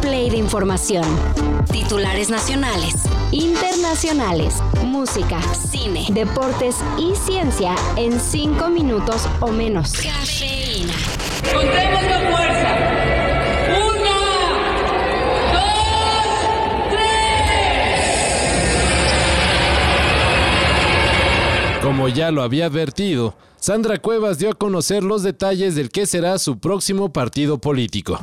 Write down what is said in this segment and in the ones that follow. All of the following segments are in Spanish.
play de información. Titulares nacionales, internacionales, música, cine, deportes y ciencia en cinco minutos o menos. Cafeína. Contemos con fuerza. Uno, dos, tres. Como ya lo había advertido, Sandra Cuevas dio a conocer los detalles del que será su próximo partido político.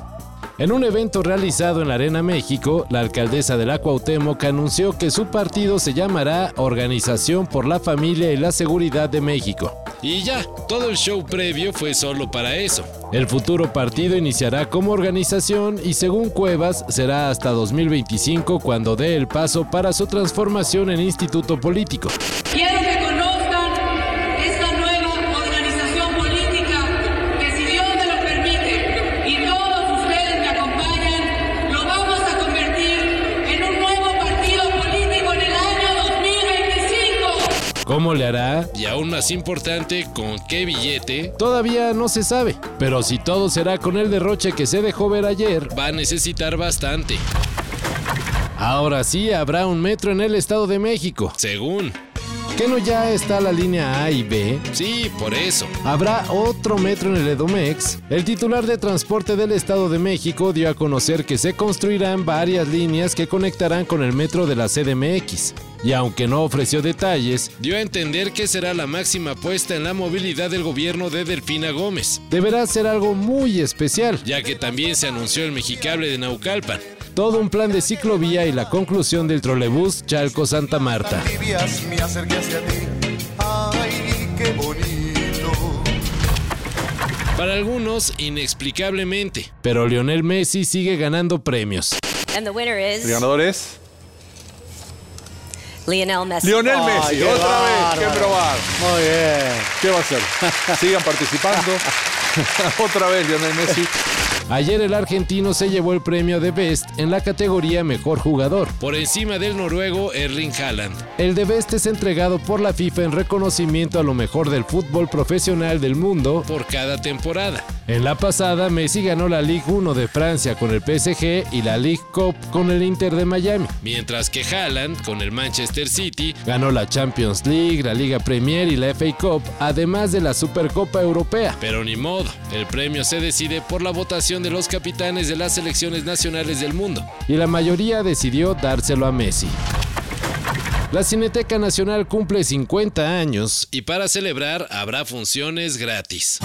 En un evento realizado en la Arena México, la alcaldesa de la Cuauhtémoc anunció que su partido se llamará Organización por la Familia y la Seguridad de México. Y ya, todo el show previo fue solo para eso. El futuro partido iniciará como organización y según Cuevas será hasta 2025 cuando dé el paso para su transformación en instituto político. ¿Cómo le hará? Y aún más importante, ¿con qué billete? Todavía no se sabe. Pero si todo será con el derroche que se dejó ver ayer, va a necesitar bastante. Ahora sí habrá un metro en el Estado de México. Según. ¿Que no ya está la línea A y B? Sí, por eso. Habrá otro metro en el Edomex. El titular de Transporte del Estado de México dio a conocer que se construirán varias líneas que conectarán con el metro de la CDMX. Y aunque no ofreció detalles, dio a entender que será la máxima apuesta en la movilidad del gobierno de Delfina Gómez. Deberá ser algo muy especial, ya que también se anunció el mexicable de Naucalpan. Todo un plan de ciclovía y la conclusión del trolebús Marta. Ay, qué bonito. Para algunos, inexplicablemente, pero Lionel Messi sigue ganando premios. El ganador es Lionel Messi. Lionel Messi. Otra vez, qué probar. Muy bien. ¿Qué va a hacer? Sigan participando. Otra vez Lionel Messi. Ayer el argentino se llevó el premio de Best en la categoría Mejor Jugador, por encima del noruego Erling Haaland. El de Best es entregado por la FIFA en reconocimiento a lo mejor del fútbol profesional del mundo por cada temporada. En la pasada, Messi ganó la Ligue 1 de Francia con el PSG y la League Cup con el Inter de Miami, mientras que Haaland con el Manchester City ganó la Champions League, la Liga Premier y la FA Cup, además de la Supercopa Europea. Pero ni modo, el premio se decide por la votación de los capitanes de las selecciones nacionales del mundo, y la mayoría decidió dárselo a Messi. La Cineteca Nacional cumple 50 años y para celebrar habrá funciones gratis.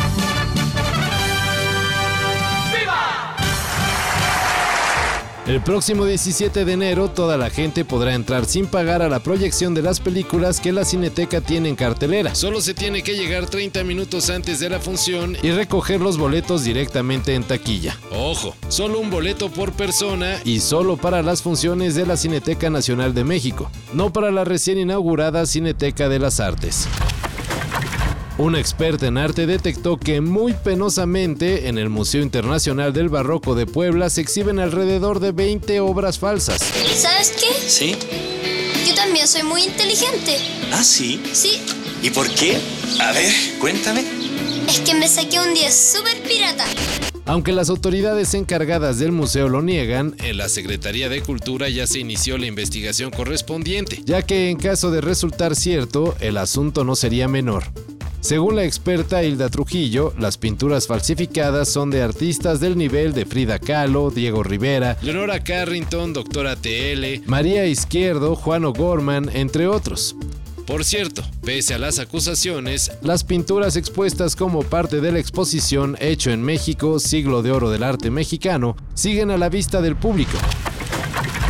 El próximo 17 de enero toda la gente podrá entrar sin pagar a la proyección de las películas que la Cineteca tiene en cartelera. Solo se tiene que llegar 30 minutos antes de la función y recoger los boletos directamente en taquilla. Ojo, solo un boleto por persona y solo para las funciones de la Cineteca Nacional de México, no para la recién inaugurada Cineteca de las Artes. Una experta en arte detectó que muy penosamente en el Museo Internacional del Barroco de Puebla se exhiben alrededor de 20 obras falsas. ¿Sabes qué? ¿Sí? Yo también soy muy inteligente. Ah, sí. Sí, ¿Y por qué? A ver, cuéntame. es que me saqué un 10 súper pirata. Aunque las autoridades encargadas del museo lo niegan, en la Secretaría de Cultura ya se inició la investigación correspondiente, ya que en caso de resultar cierto, el asunto no sería menor. Según la experta Hilda Trujillo, las pinturas falsificadas son de artistas del nivel de Frida Kahlo, Diego Rivera, Leonora Carrington, Doctora TL, María Izquierdo, Juan O'Gorman, entre otros. Por cierto, pese a las acusaciones, las pinturas expuestas como parte de la exposición Hecho en México, Siglo de Oro del Arte Mexicano, siguen a la vista del público.